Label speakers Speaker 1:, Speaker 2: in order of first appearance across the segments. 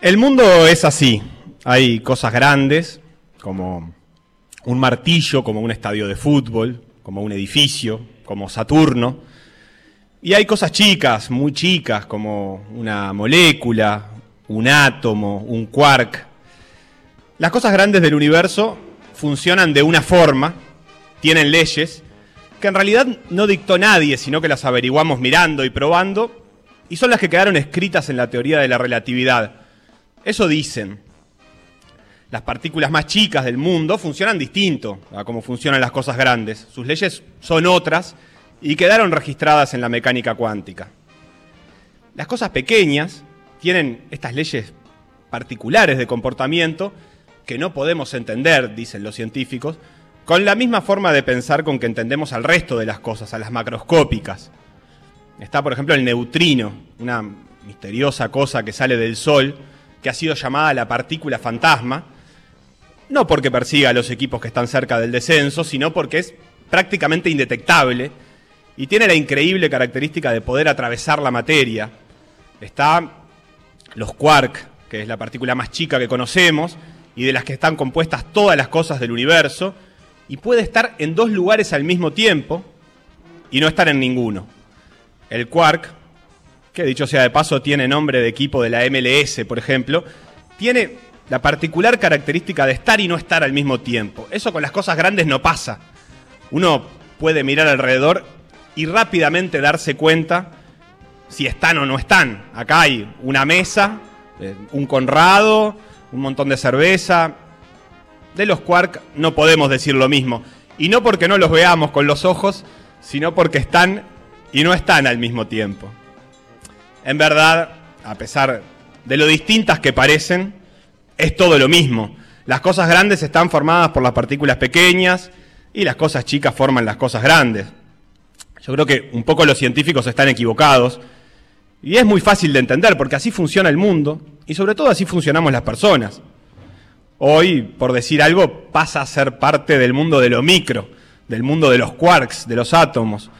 Speaker 1: El mundo es así. Hay cosas grandes, como un martillo, como un estadio de fútbol, como un edificio, como Saturno. Y hay cosas chicas, muy chicas, como una molécula, un átomo, un quark. Las cosas grandes del universo funcionan de una forma, tienen leyes, que en realidad no dictó nadie, sino que las averiguamos mirando y probando, y son las que quedaron escritas en la teoría de la relatividad eso dicen. Las partículas más chicas del mundo funcionan distinto a cómo funcionan las cosas grandes. Sus leyes son otras y quedaron registradas en la mecánica cuántica. Las cosas pequeñas tienen estas leyes particulares de comportamiento que no podemos entender, dicen los científicos, con la misma forma de pensar con que entendemos al resto de las cosas, a las macroscópicas. Está, por ejemplo, el neutrino, una misteriosa cosa que sale del Sol, que ha sido llamada la partícula fantasma, no porque persiga a los equipos que están cerca del descenso, sino porque es prácticamente indetectable y tiene la increíble característica de poder atravesar la materia. Está los quark, que es la partícula más chica que conocemos y de las que están compuestas todas las cosas del universo, y puede estar en dos lugares al mismo tiempo y no estar en ninguno. El quark que dicho sea de paso tiene nombre de equipo de la MLS, por ejemplo, tiene la particular característica de estar y no estar al mismo tiempo. Eso con las cosas grandes no pasa. Uno puede mirar alrededor y rápidamente darse cuenta si están o no están. Acá hay una mesa, eh, un Conrado, un montón de cerveza. De los Quark no podemos decir lo mismo. Y no porque no los veamos con los ojos, sino porque están y no están al mismo tiempo en verdad, a pesar de lo distintas que parecen, es todo lo mismo. Las cosas grandes están formadas por las partículas pequeñas y las cosas chicas forman las cosas grandes. Yo creo que un poco los científicos están equivocados y es muy fácil de entender porque así funciona el mundo y sobre todo así funcionamos las personas. Hoy, por decir algo, pasa a ser parte del mundo de lo micro, del mundo de los quarks, de los átomos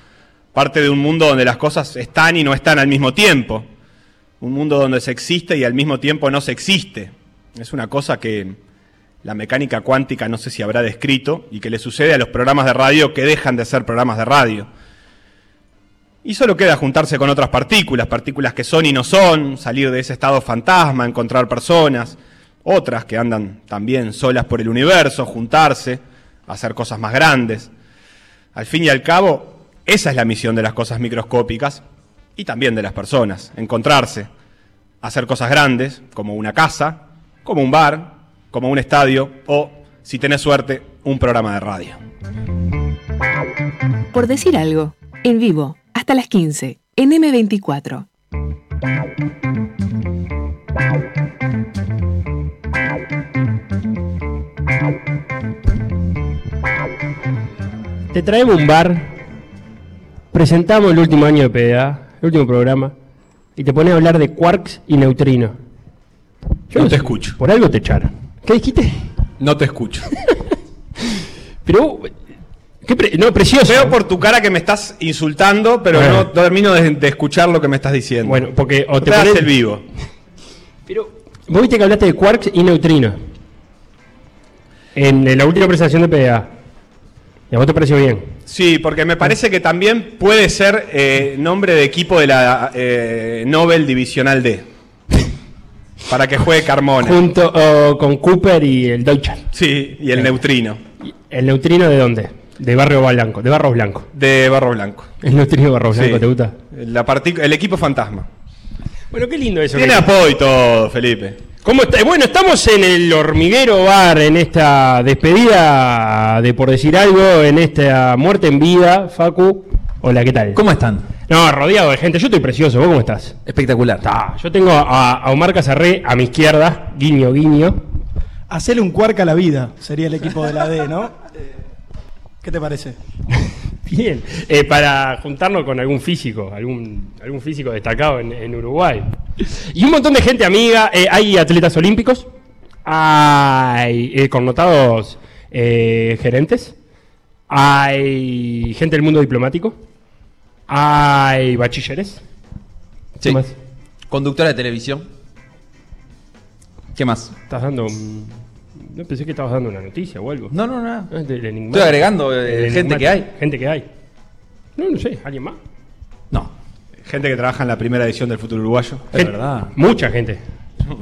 Speaker 1: parte de un mundo donde las cosas están y no están al mismo tiempo, un mundo donde se existe y al mismo tiempo no se existe. Es una cosa que la mecánica cuántica no sé si habrá descrito y que le sucede a los programas de radio que dejan de ser programas de radio. Y solo queda juntarse con otras partículas, partículas que son y no son, salir de ese estado fantasma, encontrar personas, otras que andan también solas por el universo, juntarse, hacer cosas más grandes. Al fin y al cabo, esa es la misión de las cosas microscópicas y también de las personas, encontrarse, hacer cosas grandes, como una casa, como un bar, como un estadio o, si tenés suerte, un programa de radio.
Speaker 2: Por decir algo, en vivo, hasta las 15, en M24.
Speaker 3: Te traemos un bar presentamos el último año de PDA, el último programa, y te pones a hablar de quarks y neutrinos.
Speaker 1: Yo no, te escucho.
Speaker 3: Por algo te echaron. ¿Qué dijiste?
Speaker 1: No te escucho.
Speaker 3: pero, no, precioso.
Speaker 1: Veo por tu cara que me estás insultando, pero no termino de, escuchar lo que me estás diciendo.
Speaker 3: Bueno, porque o te pones
Speaker 1: el vivo.
Speaker 3: Pero vos viste que hablaste de quarks y neutrinos en la última presentación de PDA. ¿Y a vos te pareció bien?
Speaker 1: Sí, porque me parece que también puede ser eh, nombre de equipo de la eh, Nobel Divisional D. Para que juegue Carmona.
Speaker 3: Junto con Cooper y el Deutschland.
Speaker 1: Sí, y el neutrino.
Speaker 3: ¿El neutrino de dónde? De Barrio Blanco, de Barros Blanco.
Speaker 1: De Barro Blanco.
Speaker 3: El nuestro Barros Blanco,
Speaker 1: Sí.
Speaker 3: ¿te gusta?
Speaker 1: La el equipo fantasma.
Speaker 3: Bueno, qué lindo eso.
Speaker 1: Tiene apoyo y todo, Felipe.
Speaker 3: ¿Cómo está? Bueno, estamos en el hormiguero bar, en esta despedida de por decir algo, en esta muerte en vida, Facu. Hola, ¿qué tal?
Speaker 4: ¿Cómo están?
Speaker 3: No, rodeado de gente. Yo estoy precioso. ¿Vos cómo estás?
Speaker 4: Espectacular.
Speaker 3: Está. Yo tengo a, a Omar Casarré a mi izquierda, guiño, guiño.
Speaker 5: Hacerle un cuarca a la vida sería el equipo de la D, ¿no? ¿Qué te parece?
Speaker 3: Bien. Eh, para juntarnos con algún físico, algún, algún físico destacado en, en Uruguay. Y un montón de gente amiga. Eh, hay atletas olímpicos, hay eh, connotados gerentes, hay gente del mundo diplomático, hay bachilleres.
Speaker 4: Sí.
Speaker 3: ¿Qué más?
Speaker 4: Conductora de televisión. ¿Qué más?
Speaker 3: ¿Estás dando un- No pensé que estabas dando una noticia o algo.
Speaker 4: No, no, no.
Speaker 3: Del enigmático.
Speaker 4: Estoy agregando eh,
Speaker 3: Del
Speaker 4: gente
Speaker 3: enigmático.
Speaker 4: que hay.
Speaker 3: Gente que hay. No, no sé, ¿alguien más?
Speaker 4: No.
Speaker 1: Gente que trabaja en la primera edición del Futuro Uruguayo.
Speaker 4: Es
Speaker 3: Gente-
Speaker 4: verdad.
Speaker 3: Mucha gente.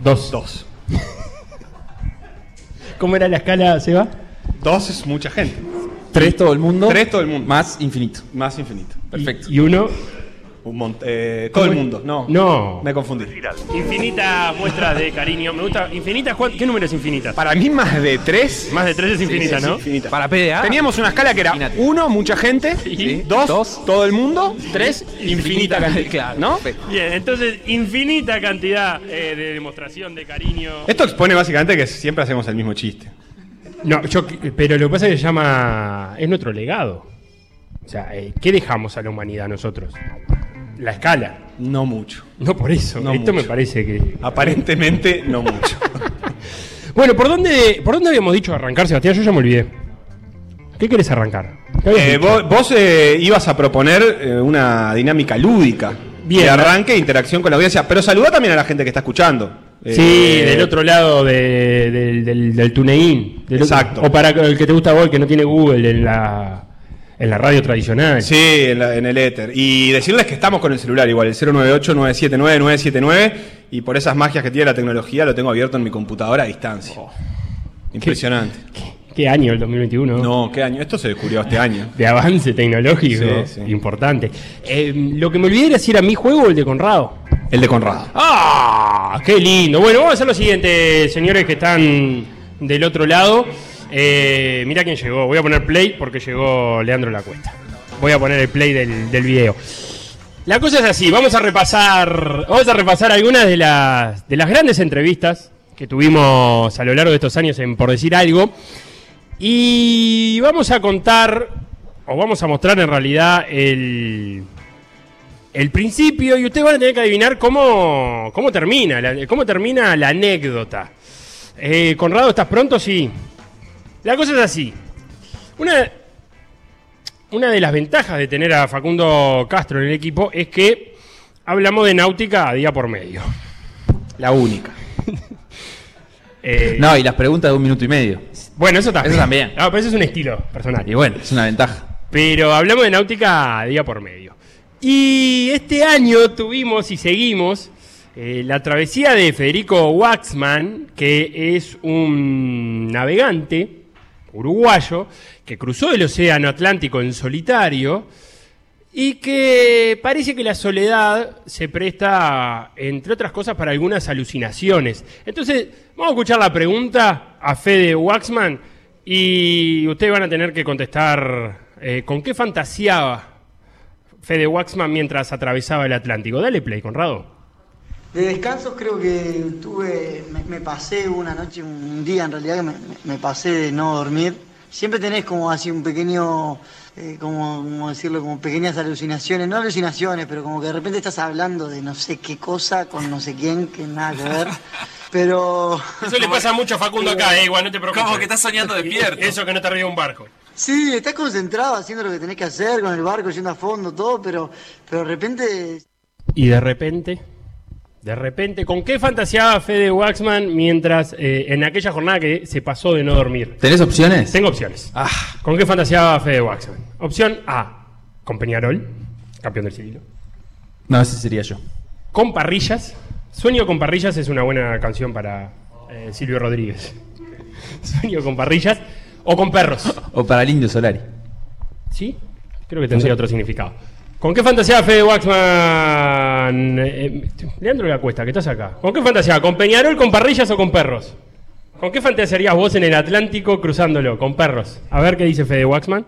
Speaker 3: Dos.
Speaker 1: Dos.
Speaker 3: ¿Cómo era la escala, Seba?
Speaker 1: Dos es mucha gente.
Speaker 4: Tres todo el mundo.
Speaker 1: Tres todo el mundo.
Speaker 4: Más infinito.
Speaker 1: Más infinito.
Speaker 4: Perfecto.
Speaker 3: Y, y uno.
Speaker 1: Un mont- eh, todo el mundo. No.
Speaker 3: No.
Speaker 1: Me confundí.
Speaker 3: Infinita muestra de cariño. Me gusta. ¿Infinitas? ¿cuán- ¿Qué número es infinita?
Speaker 1: Para mí más de tres.
Speaker 3: Más de tres es infinita, ¿no?
Speaker 1: Infinita.
Speaker 4: Para PDA.
Speaker 1: Teníamos una escala que era
Speaker 4: Imagínate.
Speaker 1: uno, mucha gente,
Speaker 4: Sí.
Speaker 1: dos,
Speaker 4: Dos.
Speaker 1: todo el mundo, tres, infinita cantidad.
Speaker 4: Claro,
Speaker 1: ¿No?
Speaker 3: Bien, entonces, infinita cantidad eh, de demostración de cariño.
Speaker 1: Esto expone básicamente que siempre hacemos el mismo chiste.
Speaker 3: No, yo, pero lo que pasa es que se llama. Es nuestro legado. O sea, eh, ¿qué dejamos a la humanidad nosotros? La escala.
Speaker 1: No mucho.
Speaker 3: No por eso.
Speaker 1: No
Speaker 3: Esto
Speaker 1: mucho.
Speaker 3: me parece que.
Speaker 1: Aparentemente no mucho.
Speaker 3: Bueno, ¿por dónde, ¿por dónde habíamos dicho arrancar, Sebastián? Yo ya me olvidé. ¿Qué querés arrancar? ¿Qué habías
Speaker 1: Eh, vos vos, eh, ibas a proponer eh, una dinámica lúdica.
Speaker 3: Bien.
Speaker 1: De arranque e interacción con la audiencia. Pero saluda también a la gente que está escuchando.
Speaker 3: Sí, del otro lado de- del, del, del otro-
Speaker 1: Exacto.
Speaker 3: o para el que te gusta a vos, que no tiene Google en la, en la radio tradicional.
Speaker 1: Sí, en, la- en el éter. Y decirles que estamos con el celular igual, el 098-979-979. Y por esas magias que tiene la tecnología, lo tengo abierto en mi computadora a distancia. Impresionante.
Speaker 3: ¿Qué año el 2021?
Speaker 1: No, ¿qué año? Esto se descubrió este año.
Speaker 3: De avance tecnológico
Speaker 1: Sí, sí.
Speaker 3: importante. Eh, lo que me olvidé era si era mi juego o el de Conrado.
Speaker 1: El de Conrado.
Speaker 3: ¡Ah! ¡Qué lindo! Bueno, vamos a hacer lo siguiente, señores que están del otro lado. Eh, mira quién llegó. Voy a poner play porque llegó Leandro La Cuesta. Voy a poner el play del, del video. La cosa es así, vamos a repasar, vamos a repasar algunas de las, de las grandes entrevistas que tuvimos a lo largo de estos años en Por Decir Algo. Y vamos a contar, o vamos a mostrar en realidad el, el principio y ustedes van a tener que adivinar cómo, cómo termina, la, cómo termina la anécdota. Eh, Conrado, ¿estás pronto? Sí. La cosa es así. Una, una de las ventajas de tener a Facundo Castro en el equipo es que hablamos de náutica a día por medio.
Speaker 1: La única.
Speaker 3: Eh,
Speaker 4: No, y las preguntas de un minuto y medio.
Speaker 3: Bueno, eso también.
Speaker 4: Eso también.
Speaker 3: No, pero eso es un estilo personal.
Speaker 4: Y bueno, es una ventaja.
Speaker 3: Pero hablamos de náutica día por medio. Y este año tuvimos y seguimos eh, la travesía de Federico Waxman, que es un navegante uruguayo que cruzó el Océano Atlántico en solitario y que parece que la soledad se presta, entre otras cosas, para algunas alucinaciones. Entonces, vamos a escuchar la pregunta a Fede Waxman y ustedes van a tener que contestar eh, con qué fantaseaba Fede Waxman mientras atravesaba el Atlántico. Dale play, Conrado.
Speaker 6: De descansos creo que tuve, me, me pasé una noche, un día en realidad que me, pasé de no dormir. Siempre tenés como así un pequeño, eh, como, como decirlo, como pequeñas alucinaciones, no alucinaciones, pero como que de repente estás hablando de no sé qué cosa con no sé quién, que nada que ver. Pero
Speaker 3: Eso le pasa mucho a Facundo acá, eh, igual, no te preocupes.
Speaker 7: Como que estás soñando despierto.
Speaker 3: Eso que no te arriba un barco.
Speaker 6: sí, estás concentrado haciendo lo que tenés que hacer con el barco, yendo a fondo, todo, pero, pero de repente
Speaker 3: Y de repente, de repente, ¿con qué fantaseaba Fede Waxman mientras eh, en aquella jornada que se pasó de no dormir?
Speaker 4: ¿Tenés opciones?
Speaker 3: Tengo opciones.
Speaker 4: Ah,
Speaker 3: ¿Con qué fantaseaba Fede Waxman? Opción A, con Peñarol, campeón del siglo.
Speaker 4: no, ese sería yo.
Speaker 3: Con parrillas. Sueño con parrillas es una buena canción para eh, Silvio Rodríguez. Sueño con parrillas o con perros.
Speaker 4: O para el Indio Solari.
Speaker 3: ¿Sí? Creo que tendría otro significado. ¿Con qué fantasía Fede Waxman? Eh, eh, Leandro la cuesta, que estás acá. ¿Con qué fantasía? ¿Con Peñarol, con parrillas o con perros? ¿Con qué fantasearías vos en el Atlántico cruzándolo? Con perros. A ver qué dice Fede Waxman.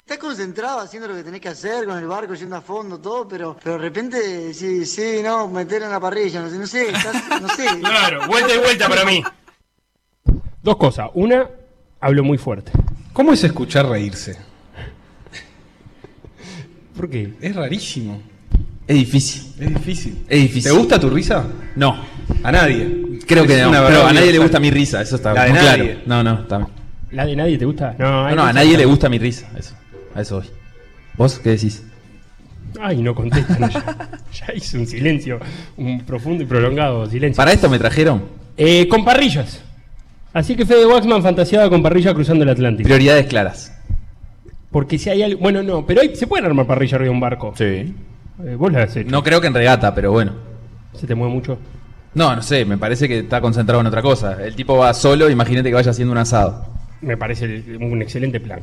Speaker 6: Estás concentrado haciendo lo que tenés que hacer con el barco, yendo a fondo, todo, pero, pero de repente, sí, sí, no, meter en la parrilla, no sé, no sé, estás- no sé.
Speaker 3: Claro, vuelta y vuelta para mí. Dos cosas. Una, hablo muy fuerte.
Speaker 1: ¿Cómo es escuchar reírse?
Speaker 3: ¿Por qué?
Speaker 1: Es rarísimo.
Speaker 4: Es difícil.
Speaker 1: Es difícil.
Speaker 4: Es difícil.
Speaker 1: ¿Te gusta tu risa?
Speaker 4: No.
Speaker 1: A nadie.
Speaker 4: Creo que
Speaker 1: Es
Speaker 4: no.
Speaker 1: una
Speaker 4: Pero a nadie le gusta mi risa, eso está
Speaker 1: La de
Speaker 4: muy
Speaker 1: nadie.
Speaker 4: claro. No, no, está bien.
Speaker 3: ¿La de nadie te gusta? No,
Speaker 4: No, no, a nadie le gusta mi risa, eso. A eso voy. ¿Vos qué decís?
Speaker 3: Ay, no contestan. ya, ya hice un silencio, un profundo y prolongado silencio.
Speaker 4: ¿Para esto me trajeron?
Speaker 3: Eh, con parrillas. Así que Fede Waxman fantaseaba con parrilla cruzando el Atlántico.
Speaker 4: Prioridades claras.
Speaker 3: Porque si hay algo. Bueno, no, pero hay- se pueden armar parrillas arriba de un barco.
Speaker 4: Sí.
Speaker 3: Eh, vos las has hecho.
Speaker 4: No creo que en regata, pero bueno.
Speaker 3: ¿Se te mueve mucho?
Speaker 4: No, no sé, me parece que está concentrado en otra cosa. El tipo va solo, imagínate que vaya haciendo un asado.
Speaker 3: Me parece el- un excelente plan.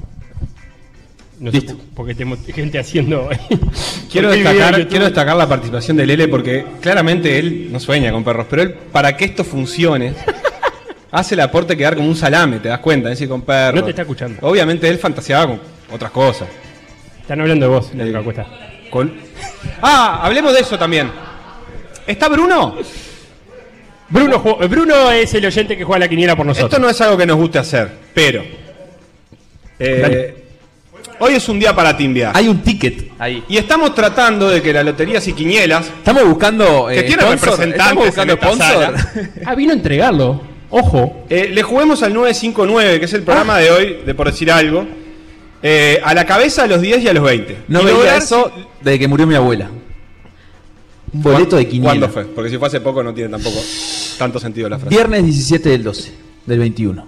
Speaker 3: No
Speaker 4: Listo.
Speaker 3: sé porque tenemos gente haciendo.
Speaker 1: Quiero
Speaker 3: Porque hay video
Speaker 1: destacar,
Speaker 3: YouTube.
Speaker 1: quiero destacar la participación de Lele porque claramente él no sueña con perros, pero él, para que esto funcione, hace el aporte quedar como un salame, te das cuenta, es decir, con perros.
Speaker 3: No te está escuchando.
Speaker 1: Obviamente él fantaseaba con otras cosas.
Speaker 3: Están hablando de vos, Leandro Cuesta.
Speaker 1: Con... Ah, hablemos de eso también. ¿Está Bruno?
Speaker 3: Bruno, Bruno es el oyente que juega la quiniela por nosotros.
Speaker 1: Esto no es algo que nos guste hacer, pero. eh, hoy es un día para timbiar.
Speaker 4: Hay un ticket ahí.
Speaker 1: Y estamos tratando de que la lotería y quinielas,
Speaker 4: Estamos buscando.
Speaker 1: que
Speaker 4: eh,
Speaker 1: tiene
Speaker 4: sponsor.
Speaker 1: representantes
Speaker 4: Estamos buscando
Speaker 1: en esta
Speaker 4: sponsor.
Speaker 1: sala,
Speaker 3: Ah, vino a entregarlo. Ojo.
Speaker 1: eh, le juguemos al 959, que es el programa de hoy, de por decir algo, eh, a la cabeza a los 10 y a los 20.
Speaker 4: No
Speaker 1: Y
Speaker 4: veía
Speaker 1: lograr-
Speaker 4: eso desde que murió mi abuela. Un boleto de quiniela.
Speaker 1: ¿Cuándo fue? Porque si fue hace poco no tiene tampoco tanto sentido la frase.
Speaker 4: Viernes 17 del 12, del 21.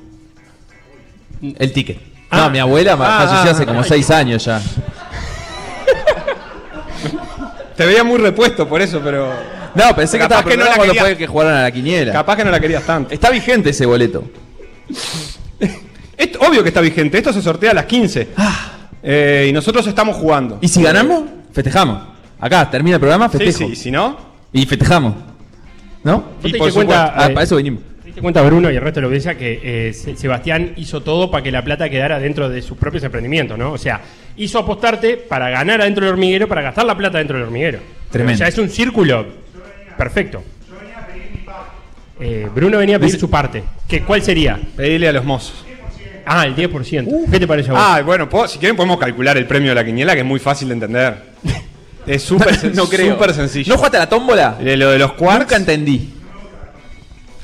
Speaker 4: El ticket.
Speaker 1: Ah.
Speaker 4: no, mi abuela
Speaker 1: Ah,
Speaker 4: falleció
Speaker 1: ah,
Speaker 4: hace como
Speaker 1: ah.
Speaker 4: 6 años ya.
Speaker 1: Te veía muy repuesto por eso, pero
Speaker 4: No, pensé que
Speaker 1: Capaz
Speaker 4: estaba
Speaker 1: que no la
Speaker 4: cuando fue que jugaron a la quiniela.
Speaker 1: capaz que no la querías tanto.
Speaker 4: Está vigente ese boleto.
Speaker 1: Esto- obvio que está vigente, esto se sortea a las 15. Eh, y nosotros estamos jugando.
Speaker 4: Ah. ¿Y si ganamos? Festejamos. Acá, termina el programa,
Speaker 1: Sí,
Speaker 4: festejo.
Speaker 1: sí, y si no,
Speaker 4: Y festejamos. ¿No?
Speaker 3: ¿Vos te
Speaker 1: Y
Speaker 3: diste
Speaker 1: por
Speaker 3: cuenta,
Speaker 4: Ah,
Speaker 3: eh,
Speaker 4: para eso vinimos.
Speaker 3: ¿Te diste cuenta, Bruno, y el resto de la audiencia, que eh, Se- Sebastián hizo todo para que la plata quedara dentro de sus propios emprendimientos, ¿no? O sea, hizo apostarte para ganar adentro del hormiguero, para gastar la plata dentro del hormiguero.
Speaker 4: Tremendo.
Speaker 3: O sea, es un círculo perfecto. Eh, Bruno venía a pedir su parte. ¿Qué, ¿Cuál sería?
Speaker 1: pedirle a los mozos.
Speaker 3: Ah, el 10%. ¿Qué te parece a vos?
Speaker 1: Ah, bueno, si quieren podemos calcular el premio de la quiniela, que es muy fácil de entender. Es súper sen-
Speaker 4: no
Speaker 1: súper sencillo.
Speaker 4: ¿No jugaste a la tómbola?
Speaker 1: De lo de los quarks.
Speaker 4: Nunca entendí.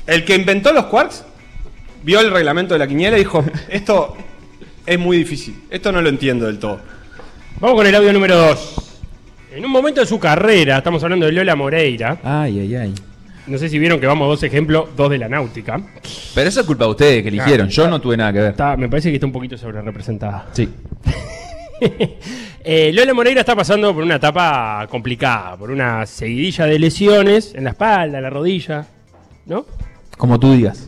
Speaker 1: El que inventó los quarks vio el reglamento de la quiniela y dijo, esto es muy difícil, esto no lo entiendo del todo.
Speaker 3: Vamos con el audio número 2. En un momento de su carrera, estamos hablando de Lola Moreira.
Speaker 4: Ay, ay, ay.
Speaker 3: No sé si vieron que vamos dos ejemplos, dos de la náutica.
Speaker 4: Pero eso es culpa de ustedes que eligieron. Yo no tuve nada que ver.
Speaker 3: Está, me parece que está un poquito sobre representada.
Speaker 4: Sí.
Speaker 3: Eh, Lola Moreira está pasando por una etapa complicada, por una seguidilla de lesiones en la espalda, en la rodilla, ¿no?
Speaker 4: Como tú digas.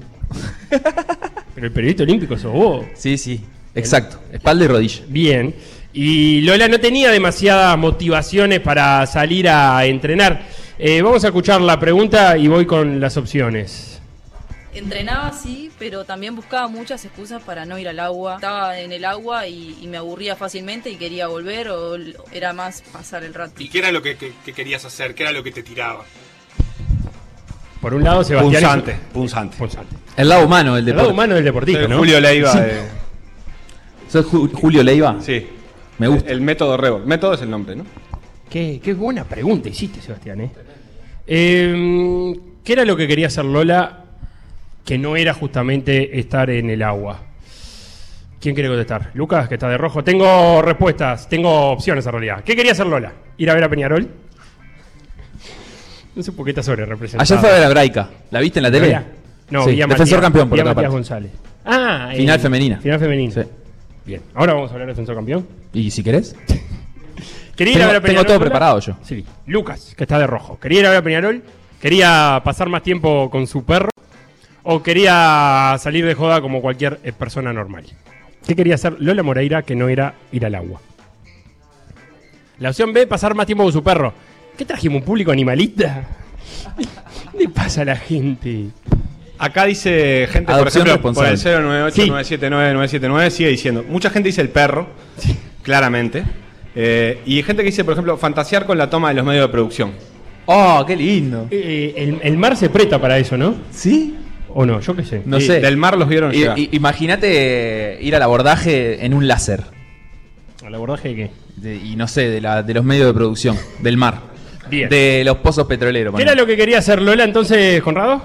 Speaker 3: Pero el periodista olímpico sos vos.
Speaker 4: Sí, sí. Exacto. Espalda y rodilla.
Speaker 3: Bien. Y Lola no tenía demasiadas motivaciones para salir a entrenar. Eh, vamos a escuchar la pregunta y voy con las opciones.
Speaker 7: Entrenaba sí, pero también buscaba muchas excusas para no ir al agua. Estaba en el agua y, y me aburría fácilmente y quería volver o era más pasar el rato.
Speaker 1: qué era lo que, querías hacer? ¿Qué era lo que te tiraba?
Speaker 3: Por un lado, Sebastián.
Speaker 1: Punzante, punzante.
Speaker 3: Punzante.
Speaker 4: El lado humano del
Speaker 3: El lado humano del deportista.
Speaker 1: Julio Leiva. De-
Speaker 4: ¿Sos Ju- Julio Leiva?
Speaker 1: sí.
Speaker 4: Me gusta.
Speaker 1: El método Rebol. Método es el nombre, ¿no?
Speaker 3: Qué, qué buena pregunta hiciste, Sebastián. ¿eh? Eh, qué era lo que quería hacer Lola que no era justamente estar en el agua? ¿Quién quiere contestar? Lucas, que está de rojo. Tengo respuestas, tengo opciones en realidad. ¿Qué quería hacer Lola? ¿Ir a ver a Peñarol? No sé por qué está sobre representado.
Speaker 4: Ayer fue a ver a Braica. ¿La viste en la tele?
Speaker 3: No,
Speaker 4: Sí, Defensor
Speaker 3: Matías-
Speaker 4: campeón, por otra
Speaker 3: Matías
Speaker 4: parte.
Speaker 3: González. Ah,
Speaker 4: Final
Speaker 3: eh,
Speaker 4: femenina.
Speaker 3: Final femenina.
Speaker 4: Sí.
Speaker 3: Bien. Ahora vamos a hablar de defensor campeón.
Speaker 4: ¿Y si querés?
Speaker 3: Quería ir
Speaker 4: Tengo-
Speaker 3: a ver a
Speaker 4: tengo
Speaker 3: Peñarol.
Speaker 4: todo
Speaker 3: Lola?
Speaker 4: preparado yo.
Speaker 3: Sí. Lucas, que está de rojo. ¿Quería ir a ver a Peñarol? ¿Quería pasar más tiempo con su perro? ¿O quería salir de joda como cualquier eh, persona normal? ¿Qué quería hacer Lola Moreira que no era ir al agua? La opción B, pasar más tiempo con su perro. ¿Qué trajimos? ¿Un público animalista? ¿Qué le pasa a la gente?
Speaker 1: Acá dice gente, por ejemplo, por el
Speaker 4: responsable.
Speaker 1: 098-979-979, sigue diciendo. Mucha gente dice el perro, claramente. Eh, y hay gente que dice, por ejemplo, fantasear con la toma de los medios de producción.
Speaker 4: ¡Oh, qué lindo!
Speaker 3: Eh, el, el mar se presta para eso, ¿no?
Speaker 4: ¿Sí?
Speaker 3: ¿O no? Yo qué sé.
Speaker 4: No
Speaker 1: Y
Speaker 4: sé.
Speaker 1: Del mar los vieron llegar.
Speaker 4: Imagínate ir al abordaje en un láser.
Speaker 3: ¿Al abordaje de qué?
Speaker 4: De- y no sé, de, la, de los medios de producción, del mar.
Speaker 3: Bien.
Speaker 4: De los pozos petroleros.
Speaker 3: ¿Qué era lo que quería hacer Lola entonces, Conrado?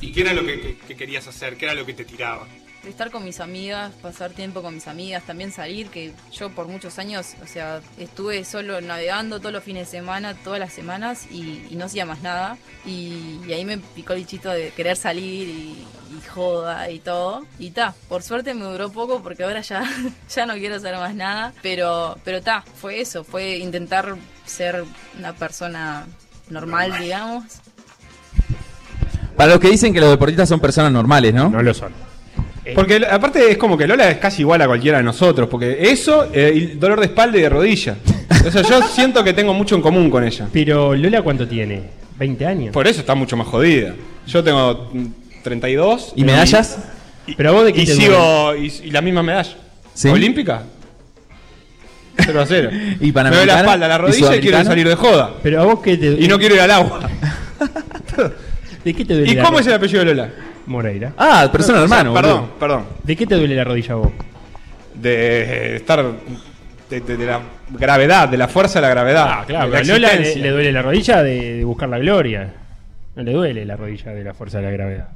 Speaker 1: ¿Y qué era lo que, querías hacer? ¿Qué era lo que te tiraba?
Speaker 7: Estar con mis amigas, pasar tiempo con mis amigas, también salir, que yo por muchos años, o sea, estuve solo navegando todos los fines de semana, todas las semanas y, y no hacía más nada. Y, y ahí me picó el bichito de querer salir y, y joda y todo. Y ta, por suerte me duró poco porque ahora ya, ya no quiero hacer más nada. Pero, pero ta, fue eso, fue intentar ser una persona normal, digamos.
Speaker 4: Para los que dicen que los deportistas son personas normales, ¿no?
Speaker 3: No lo son.
Speaker 1: Porque l- aparte es como que Lola es casi igual a cualquiera de nosotros, porque eso eh, y dolor de espalda y de rodilla. O sea, yo siento que tengo mucho en común con ella.
Speaker 3: Pero Lola, ¿cuánto tiene? ¿20 años?
Speaker 1: Por eso está mucho más jodida. Yo tengo mm, 32.
Speaker 4: ¿Y medallas?
Speaker 1: Y,
Speaker 3: Pero a vos de qué
Speaker 1: y
Speaker 3: te
Speaker 1: sigo y, y la misma medalla.
Speaker 4: ¿Sí?
Speaker 1: ¿Olímpica? 0 a 0.
Speaker 4: ¿Y
Speaker 1: Me doy la espalda, la
Speaker 4: ¿Y
Speaker 1: rodilla y, quiero salir de joda.
Speaker 3: Pero a vos qué te
Speaker 1: Y no quiero ir al agua.
Speaker 3: ¿De qué te duele
Speaker 1: ¿Y cómo es el apellido de Lola?
Speaker 3: Moreira.
Speaker 4: Ah, persona
Speaker 1: O sea,
Speaker 4: normal,
Speaker 1: Perdón,
Speaker 4: boludo.
Speaker 1: perdón.
Speaker 3: ¿De qué te duele la rodilla a vos?
Speaker 1: De estar. De, de- de la gravedad, de la fuerza de la gravedad.
Speaker 3: Ah, claro,
Speaker 1: de la
Speaker 3: a Lola le, duele la rodilla de, de buscar la gloria. No le duele la rodilla de la fuerza de la gravedad.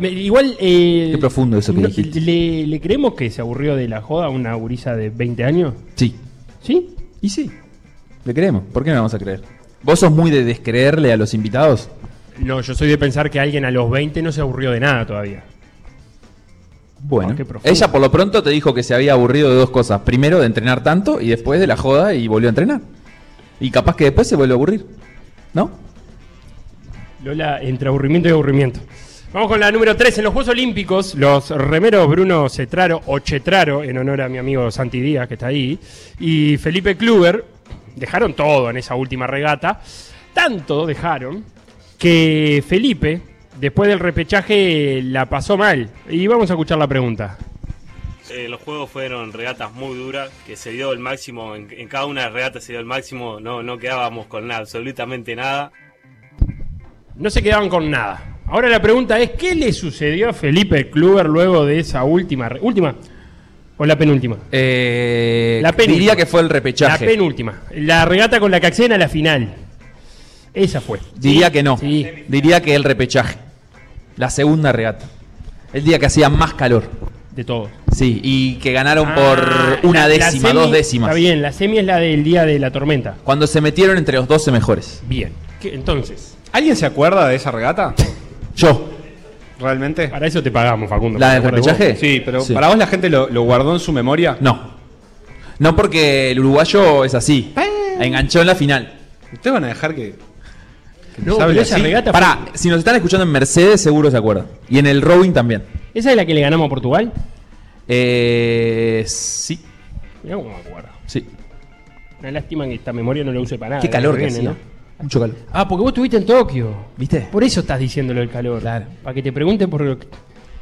Speaker 3: Igual. eh,
Speaker 4: Qué profundo eso que
Speaker 3: no-
Speaker 4: dijiste.
Speaker 3: le, le creemos que se aburrió de la joda a una gurisa de 20 años?
Speaker 4: Sí.
Speaker 3: ¿Sí?
Speaker 4: Y sí. Le creemos. ¿Por qué no vamos a creer? ¿Vos sos muy de descreerle a los invitados?
Speaker 3: No, yo soy de pensar que alguien a los 20 no se aburrió de nada todavía.
Speaker 4: Bueno. Ella por lo pronto te dijo que se había aburrido de dos cosas. Primero de entrenar tanto y después de la joda y volvió a entrenar. Y capaz que después se vuelve a aburrir. ¿No?
Speaker 3: Lola, entre aburrimiento y aburrimiento. Vamos con la número 3. En los Juegos Olímpicos, los remeros Bruno Cetraro, o Chetraro, en honor a mi amigo Santi Díaz, que está ahí, y Felipe Kluber, dejaron todo en esa última regata. Tanto dejaron que Felipe, después del repechaje, la pasó mal. Y vamos a escuchar la pregunta.
Speaker 8: Eh, los juegos fueron regatas muy duras, que se dio el máximo, en, en cada una de las regatas se dio el máximo, no, no quedábamos con nada, absolutamente nada.
Speaker 3: No se quedaban con nada. Ahora la pregunta es, ¿qué le sucedió a Felipe Kluber luego de esa última... ¿Última? ¿O la penúltima?
Speaker 4: Eh,
Speaker 3: La penúltima.
Speaker 4: diría que fue el repechaje.
Speaker 3: La penúltima. La regata con la que acceden a la final. Esa fue.
Speaker 4: Diría que no.
Speaker 3: Sí.
Speaker 4: Diría que el repechaje. La segunda regata. El día que hacía más calor.
Speaker 3: De todos.
Speaker 4: Sí, y que ganaron
Speaker 3: Ah,
Speaker 4: por una
Speaker 3: la- la
Speaker 4: décima,
Speaker 3: semi-
Speaker 4: dos décimas.
Speaker 3: Está bien, la semi es la del día de la tormenta.
Speaker 4: Cuando se metieron entre los 12 mejores.
Speaker 3: Bien. ¿Qué- entonces,
Speaker 1: ¿Alguien se acuerda de esa regata?
Speaker 4: Yo.
Speaker 1: ¿Realmente?
Speaker 3: para eso te pagamos, Facundo.
Speaker 4: ¿La del
Speaker 3: ¿Te acuerdas
Speaker 4: repechaje?
Speaker 1: Sí, pero
Speaker 4: Sí.
Speaker 1: para vos la gente lo, lo guardó en su memoria.
Speaker 4: No. No porque el uruguayo es así. Enganchó en la final.
Speaker 1: ¿Ustedes van a dejar que.?
Speaker 3: No, pero esa regata
Speaker 4: Pará,
Speaker 3: fue-
Speaker 4: si nos están escuchando en Mercedes, seguro se acuerdan. Y en el rowing también.
Speaker 3: ¿Esa es la que le ganamos a Portugal?
Speaker 4: Eh, sí,
Speaker 3: Mirá cómo me acuerdo.
Speaker 4: sí.
Speaker 3: Una lástima que esta memoria no la use para nada.
Speaker 4: Qué calor que
Speaker 3: viene,
Speaker 4: hacía.
Speaker 3: ¿no?
Speaker 4: Mucho calor.
Speaker 3: Ah, porque vos estuviste en Tokio.
Speaker 4: ¿Viste?
Speaker 3: Por eso estás diciéndolo el calor.
Speaker 4: Claro.
Speaker 3: Para que te pregunten por lo que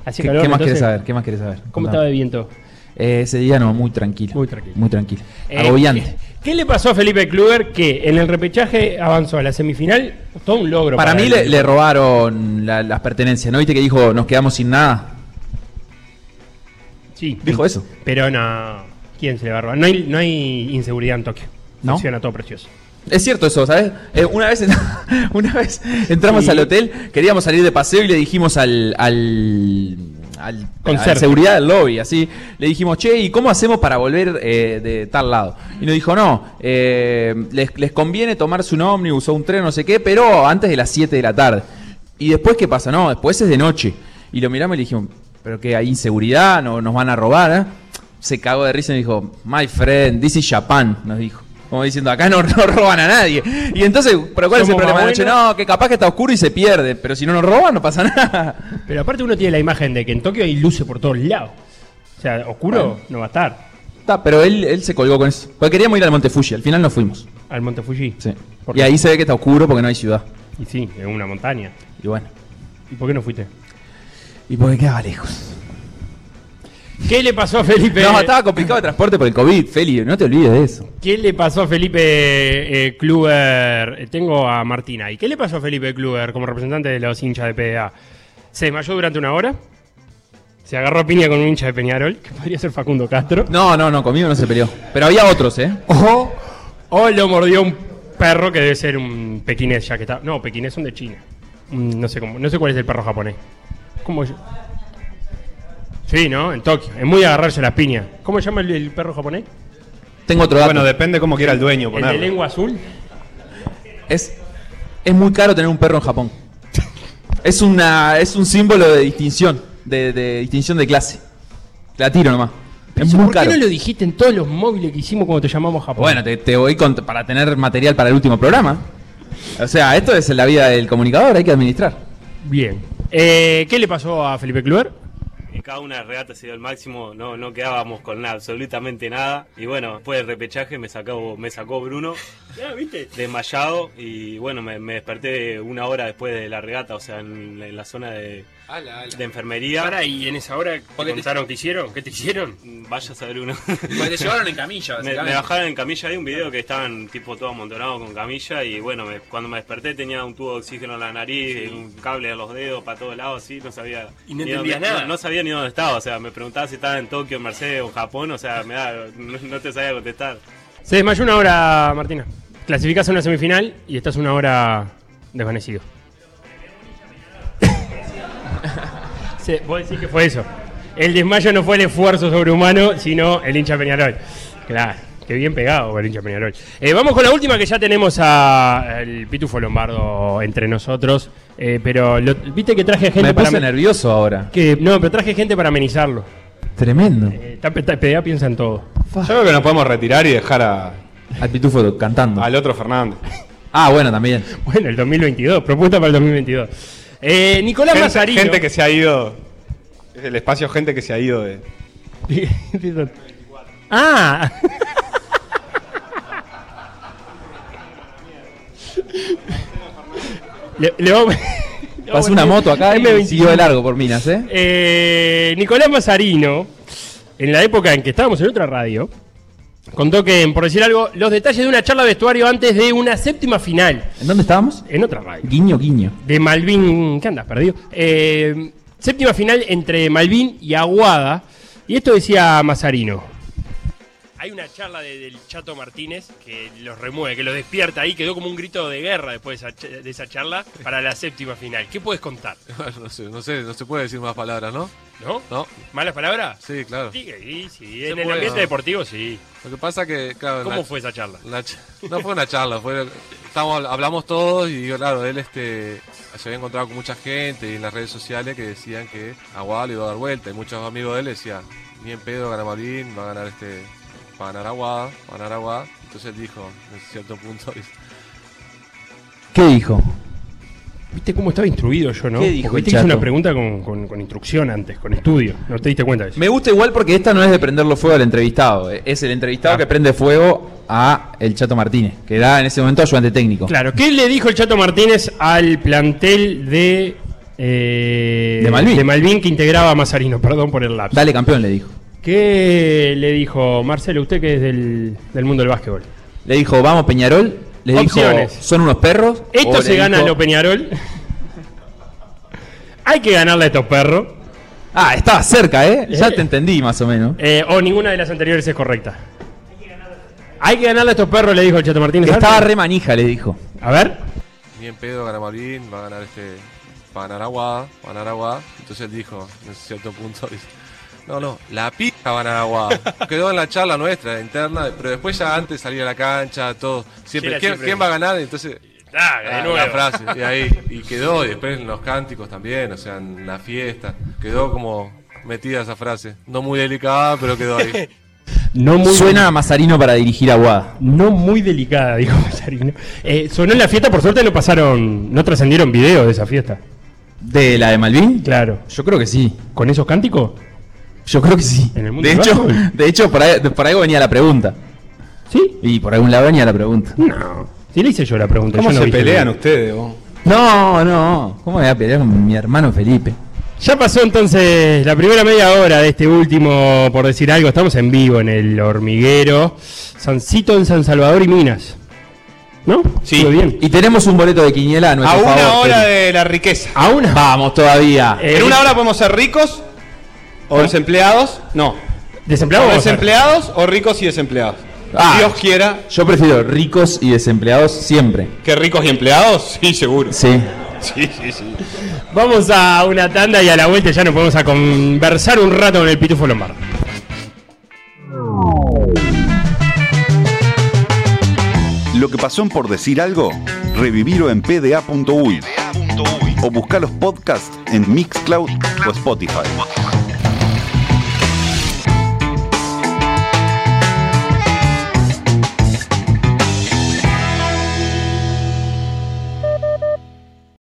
Speaker 3: hacía
Speaker 4: ¿Qué,
Speaker 3: calor.
Speaker 4: qué más
Speaker 3: entonces,
Speaker 4: querés saber? ¿Qué más querés saber?
Speaker 3: ¿Cómo
Speaker 4: Contame.
Speaker 3: estaba el viento?
Speaker 4: Eh, ese día no, muy tranquilo.
Speaker 3: Muy tranquilo.
Speaker 4: Muy tranquilo.
Speaker 3: Eh,
Speaker 4: Agobiante.
Speaker 3: ¿Qué, le pasó a Felipe Kluber que en el repechaje avanzó a la semifinal? Todo un logro.
Speaker 4: Para mí
Speaker 3: él.
Speaker 4: le, le robaron la- las pertenencias. ¿No viste que dijo nos quedamos sin nada?
Speaker 3: Sí.
Speaker 4: Dijo eso.
Speaker 3: Pero no. ¿Quién se le va a robar? No hay, no hay inseguridad en Tokio.
Speaker 4: ¿No?
Speaker 3: Funciona todo precioso.
Speaker 4: Es cierto eso, ¿sabes? Eh, una, vez, una vez entramos
Speaker 3: Sí.
Speaker 4: al hotel, queríamos salir de paseo y le dijimos al, al, al,
Speaker 3: Conserje.
Speaker 4: al seguridad del lobby, así, le dijimos, che, ¿y cómo hacemos para volver eh, de tal lado? Y nos dijo, no, eh, les, les conviene tomarse un ómnibus o un tren, no sé qué, pero antes de las 7 de la tarde. ¿Y después qué pasa? No, después es de noche. Y lo miramos y le dijimos, ¿pero qué? ¿Hay inseguridad? ¿No, ¿Nos van a robar? eh?". Se cagó de risa y dijo, my friend, this is Japan, nos dijo. Como diciendo, acá no, no roban a nadie. Y entonces, ¿pero cuál es el problema de noche? No, que capaz que está oscuro y se pierde. Pero si no nos roban, no pasa nada.
Speaker 3: Pero aparte uno tiene la imagen de que en Tokio hay luces por todos lados. sea, oscuro no va a estar.
Speaker 4: Está, pero él, él se colgó con eso. Porque queríamos ir al Monte Fuji, al final no fuimos.
Speaker 3: ¿Al Monte Fuji?
Speaker 4: Sí.
Speaker 3: ¿Por
Speaker 4: Y ahí se ve que está oscuro porque no hay ciudad.
Speaker 3: Y sí, es una montaña.
Speaker 4: Y bueno.
Speaker 3: ¿Y por qué no fuiste?
Speaker 4: Y porque quedaba lejos.
Speaker 3: ¿Qué le pasó a Felipe?
Speaker 4: No, estaba complicado el transporte por el COVID, Feli, no te olvides de eso.
Speaker 3: ¿Qué le pasó a Felipe eh, Kluber? Eh, Tengo a Martina ahí. ¿Qué le pasó a Felipe Kluber como representante de los hinchas de PDA? ¿Se desmayó durante una hora? ¿Se agarró a piña con un hincha de Peñarol? Que podría ser Facundo Castro.
Speaker 4: No, no, no, conmigo no se peleó. Pero había otros, ¿eh?
Speaker 3: O, o lo mordió un perro que debe ser un pequinés ya que está. No, pequinés son de China. Mm, No sé cómo, no sé cuál es el perro japonés. ¿Cómo es? Sí, ¿no? En Tokio. Es muy agarrarse las piñas. ¿Cómo se llama el, el perro japonés?
Speaker 4: Tengo otro dato.
Speaker 1: Bueno, depende cómo quiera el dueño
Speaker 3: ¿El de
Speaker 1: ponerlo.
Speaker 3: lengua azul?
Speaker 4: Es, es muy caro tener un perro en Japón. Es, una, es un símbolo de distinción, de, de distinción de clase. Te la tiro nomás. Es muy
Speaker 3: ¿Por
Speaker 4: caro.
Speaker 3: qué no lo dijiste en todos los móviles que hicimos cuando te llamamos a Japón?
Speaker 4: Bueno, te, te voy con- para tener material para el último programa. O sea, esto es la vida del comunicador, hay que administrar.
Speaker 3: Bien. Eh, ¿Qué le pasó a Felipe Kluber?
Speaker 8: En cada una de las regatas se dio el máximo, no, no quedábamos con nada, absolutamente nada. Y bueno, después del repechaje me sacó, me sacó Bruno, desmayado, y bueno, me, me desperté una hora después de la regata, o sea, en, en la zona de, de enfermería.
Speaker 3: Para, y en esa hora, ¿te contaron qué hicieron? ¿Qué te hicieron?
Speaker 8: Vaya a saber uno.
Speaker 4: Porque te llevaron en camilla,
Speaker 8: Me, me bajaron en camilla, hay un video que estaban tipo todos amontonados con camilla y bueno, me- cuando me desperté tenía un tubo de oxígeno en la nariz, un cable a los dedos para todos lados, así, no sabía.
Speaker 3: Y no entendías
Speaker 8: dónde-
Speaker 3: nada.
Speaker 8: No, no sabía ni dónde estaba, o sea, me preguntaba si estaba en Tokio, en Mercedes o en Japón, o sea, me da, no, no te sabía contestar.
Speaker 3: Se desmayó una hora, Martina. Clasificás a una semifinal y estás una hora desvanecido. Sí, vos decís que fue eso. El desmayo no fue el esfuerzo sobrehumano, sino el hincha Peñarol. Claro, qué bien pegado el hincha Peñarol. Eh, vamos con la última que ya tenemos a el Pitufo Lombardo entre nosotros. Eh, pero lo- viste que traje gente
Speaker 4: Me
Speaker 3: para
Speaker 4: nervioso ahora.
Speaker 3: que No, pero traje gente para amenizarlo.
Speaker 4: Tremendo.
Speaker 3: Eh, PDA piensa en todo.
Speaker 1: Yo creo que nos podemos retirar y dejar a-
Speaker 4: Al pitufo cantando.
Speaker 1: al otro Fernández.
Speaker 4: Ah, bueno, también.
Speaker 3: Bueno, el 2022, propuesta para el 2022. Eh, Nicolás
Speaker 1: Gente,
Speaker 3: Mazarino.
Speaker 1: gente que se ha ido. Es el espacio gente que se ha ido de.
Speaker 3: ah. le, le vamos- le vamos
Speaker 4: Pasó
Speaker 3: a
Speaker 4: una moto acá y
Speaker 3: M25.
Speaker 4: siguió de largo por minas, ¿eh?
Speaker 3: Eh, Nicolás Mazarino, en la época en que estábamos en otra radio, contó que, por decir algo, los detalles de una charla de vestuario antes de una séptima final.
Speaker 4: ¿En dónde estábamos?
Speaker 3: En otra radio.
Speaker 4: Guiño, guiño.
Speaker 3: de Malvin. ¿Qué andas, perdido? Eh, séptima final entre Malvin y Aguada. Y esto decía Mazarino. Hay una charla de- del Chato Martínez que los remueve, que los despierta ahí. Quedó como un grito de guerra después de esa, ch- de esa charla para la séptima final. ¿Qué puedes contar?
Speaker 9: no sé, no sé, no se puede decir más palabras, ¿no?
Speaker 3: ¿No?
Speaker 9: No.
Speaker 3: ¿Malas palabras?
Speaker 9: Sí, claro.
Speaker 3: Sí, sí, sí. En el ambiente
Speaker 9: ¿no?
Speaker 3: deportivo, sí.
Speaker 9: Lo que pasa que, claro,
Speaker 3: ¿Cómo
Speaker 9: la-
Speaker 3: fue esa charla?
Speaker 9: la ch- no fue una charla, fue, estamos, hablamos todos y claro, él este, se había encontrado con mucha gente y en las redes sociales que decían que Aguada le iba a dar vuelta y muchos amigos de él decían, ni en pedo gana Marín, va a ganar este, va a ganar Aguada, va a ganar Aguada. Entonces él dijo, en cierto punto,
Speaker 4: ¿Qué dijo?
Speaker 3: ¿Viste cómo estaba instruido yo, no?
Speaker 4: ¿Qué dijo
Speaker 3: Porque que hice una pregunta con, con- con instrucción antes, con estudio. ¿No te diste cuenta de eso?
Speaker 4: Me gusta igual porque esta no es de prenderlo fuego al entrevistado. eh, Es el entrevistado que prende fuego a el Chato Martínez, que era en ese momento ayudante técnico.
Speaker 3: Claro, ¿qué le dijo el Chato Martínez al plantel de. eh,
Speaker 4: De Malvin.
Speaker 3: que integraba a Mazarino? Perdón por el lapso.
Speaker 4: Dale campeón, le dijo.
Speaker 3: ¿Qué le dijo Marcelo, usted que es del, del mundo del básquetbol?
Speaker 4: Le dijo, vamos Peñarol. Le
Speaker 3: Opciones.
Speaker 4: dijo, son unos perros.
Speaker 3: Esto se gana
Speaker 4: dijo,
Speaker 3: a lo Peñarol. Hay que ganarle a estos perros.
Speaker 4: Ah, estaba cerca, ¿eh? Ya
Speaker 3: Eh.
Speaker 4: te entendí más o menos.
Speaker 3: Eh, o ninguna de las anteriores es correcta. Hay que ganarle a estos perros, le dijo el Chato Martínez.
Speaker 4: Que estaba re manija, le dijo.
Speaker 3: A ver.
Speaker 9: ni en pedo gana Marín, va a ganar este, va a ganar Aguada, va a ganar Aguada. Entonces él dijo, en cierto punto, dice, no, no, la pija va a Aguada. Quedó en la charla nuestra, interna, pero después ya antes salir a la cancha, todo. Siempre, ¿quién,
Speaker 3: siempre-
Speaker 9: quién va a ganar? Entonces,
Speaker 3: Ah, de nuevo.
Speaker 9: la frase, y ahí, y quedó, y después en los cánticos también, o sea, en la fiesta, quedó como metida esa frase. No muy delicada, pero quedó ahí.
Speaker 3: No muy
Speaker 4: Suena a Mazarino para dirigir a Guada.
Speaker 3: No muy delicada, dijo Mazarino. Eh, sonó en la fiesta, por suerte no pasaron, no trascendieron videos de esa fiesta.
Speaker 4: ¿De la de Malvin?
Speaker 3: Claro.
Speaker 4: Yo creo que sí.
Speaker 3: ¿Con esos cánticos?
Speaker 4: Yo creo que sí.
Speaker 3: ¿En el mundo
Speaker 4: De
Speaker 3: del
Speaker 4: hecho,
Speaker 3: básquetbol?
Speaker 4: de hecho por, ahí, por ahí venía la pregunta.
Speaker 3: ¿Sí?
Speaker 4: Y por algún lado venía la pregunta.
Speaker 3: No. Si le hice yo la pregunta.
Speaker 1: ¿Cómo
Speaker 3: yo no
Speaker 1: se pelean ustedes? vos?
Speaker 4: No, no. ¿Cómo me voy a pelear con mi hermano Felipe?
Speaker 3: Ya pasó entonces la primera media hora de este último, por decir algo, estamos en vivo en el hormiguero. Sancito en San Salvador y Minas. ¿No?
Speaker 1: Sí.
Speaker 3: Muy bien.
Speaker 4: Y tenemos un boleto de quiniela a nuestro
Speaker 1: A una
Speaker 4: favor,
Speaker 1: hora de la riqueza.
Speaker 3: ¿A una?
Speaker 4: Vamos todavía.
Speaker 3: Eh,
Speaker 1: En una hora podemos ser ricos o desempleados. No.
Speaker 3: ¿Desempleado
Speaker 1: O
Speaker 3: vamos
Speaker 1: desempleados o ricos y desempleados.
Speaker 4: Ah.
Speaker 1: Dios quiera
Speaker 4: Yo prefiero ricos y desempleados siempre.
Speaker 1: que ricos y empleados. Sí, seguro.
Speaker 4: Sí.
Speaker 1: Sí, sí, sí.
Speaker 3: Vamos a una tanda y a la vuelta ya nos podemos a conversar un rato con el Pitufo Lombardo.
Speaker 10: Lo que pasó en por decir algo, revivirlo en pda.uy o buscar los podcasts en Mixcloud o Spotify.